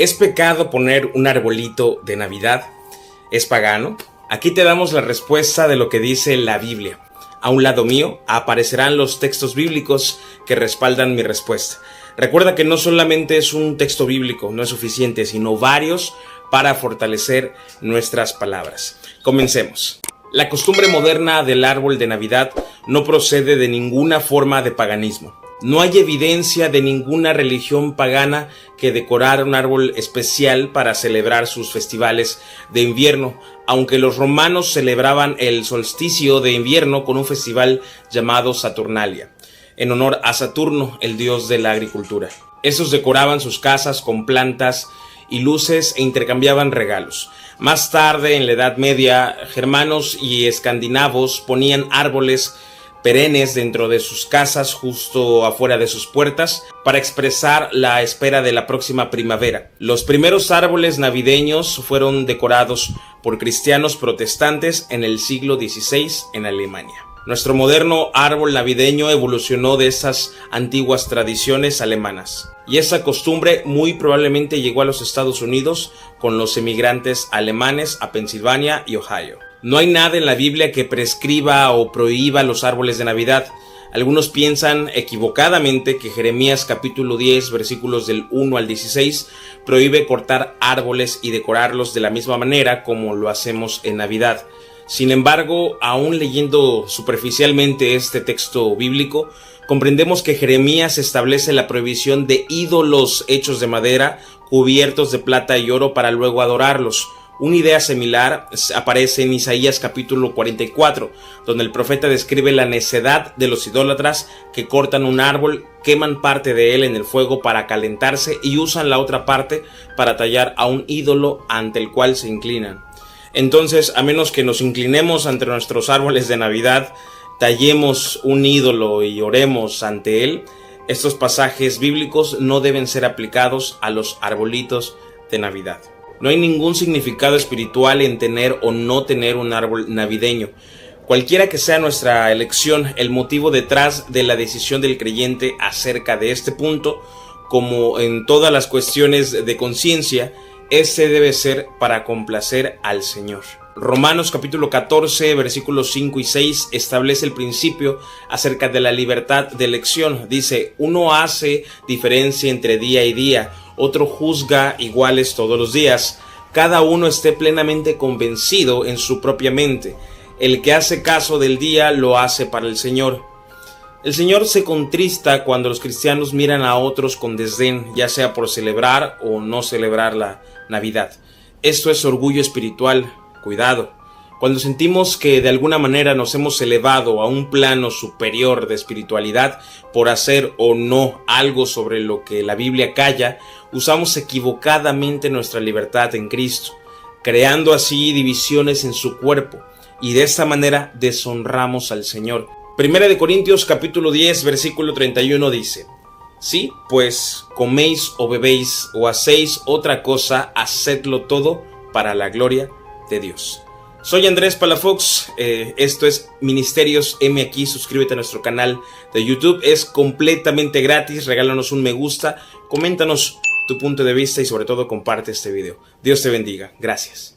¿Es pecado poner un arbolito de Navidad? ¿Es pagano? Aquí te damos la respuesta de lo que dice la Biblia. A un lado mío aparecerán los textos bíblicos que respaldan mi respuesta. Recuerda que no solamente es un texto bíblico, no es suficiente, sino varios para fortalecer nuestras palabras. Comencemos. La costumbre moderna del árbol de Navidad no procede de ninguna forma de paganismo. No hay evidencia de ninguna religión pagana que decorara un árbol especial para celebrar sus festivales de invierno, aunque los romanos celebraban el solsticio de invierno con un festival llamado Saturnalia, en honor a Saturno, el dios de la agricultura. Esos decoraban sus casas con plantas y luces e intercambiaban regalos. Más tarde, en la Edad Media, germanos y escandinavos ponían árboles perennes dentro de sus casas justo afuera de sus puertas para expresar la espera de la próxima primavera. Los primeros árboles navideños fueron decorados por cristianos protestantes en el siglo XVI en Alemania. Nuestro moderno árbol navideño evolucionó de esas antiguas tradiciones alemanas y esa costumbre muy probablemente llegó a los Estados Unidos con los emigrantes alemanes a Pensilvania y Ohio. No hay nada en la Biblia que prescriba o prohíba los árboles de Navidad. Algunos piensan equivocadamente que Jeremías capítulo 10 versículos del 1 al 16 prohíbe cortar árboles y decorarlos de la misma manera como lo hacemos en Navidad. Sin embargo, aún leyendo superficialmente este texto bíblico, comprendemos que Jeremías establece la prohibición de ídolos hechos de madera cubiertos de plata y oro para luego adorarlos. Una idea similar aparece en Isaías capítulo 44, donde el profeta describe la necedad de los idólatras que cortan un árbol, queman parte de él en el fuego para calentarse y usan la otra parte para tallar a un ídolo ante el cual se inclinan. Entonces, a menos que nos inclinemos ante nuestros árboles de Navidad, tallemos un ídolo y oremos ante él, estos pasajes bíblicos no deben ser aplicados a los arbolitos de Navidad. No hay ningún significado espiritual en tener o no tener un árbol navideño. Cualquiera que sea nuestra elección, el motivo detrás de la decisión del creyente acerca de este punto, como en todas las cuestiones de conciencia, ese debe ser para complacer al Señor. Romanos capítulo 14 versículos 5 y 6 establece el principio acerca de la libertad de elección. Dice, uno hace diferencia entre día y día, otro juzga iguales todos los días. Cada uno esté plenamente convencido en su propia mente. El que hace caso del día lo hace para el Señor. El Señor se contrista cuando los cristianos miran a otros con desdén, ya sea por celebrar o no celebrar la Navidad. Esto es orgullo espiritual, cuidado. Cuando sentimos que de alguna manera nos hemos elevado a un plano superior de espiritualidad por hacer o no algo sobre lo que la Biblia calla, usamos equivocadamente nuestra libertad en Cristo, creando así divisiones en su cuerpo, y de esta manera deshonramos al Señor. Primera de Corintios capítulo 10 versículo 31 dice, Sí, pues coméis o bebéis o hacéis otra cosa, hacedlo todo para la gloria de Dios. Soy Andrés Palafox, eh, esto es Ministerios M aquí, suscríbete a nuestro canal de YouTube, es completamente gratis, regálanos un me gusta, coméntanos tu punto de vista y sobre todo comparte este video. Dios te bendiga, gracias.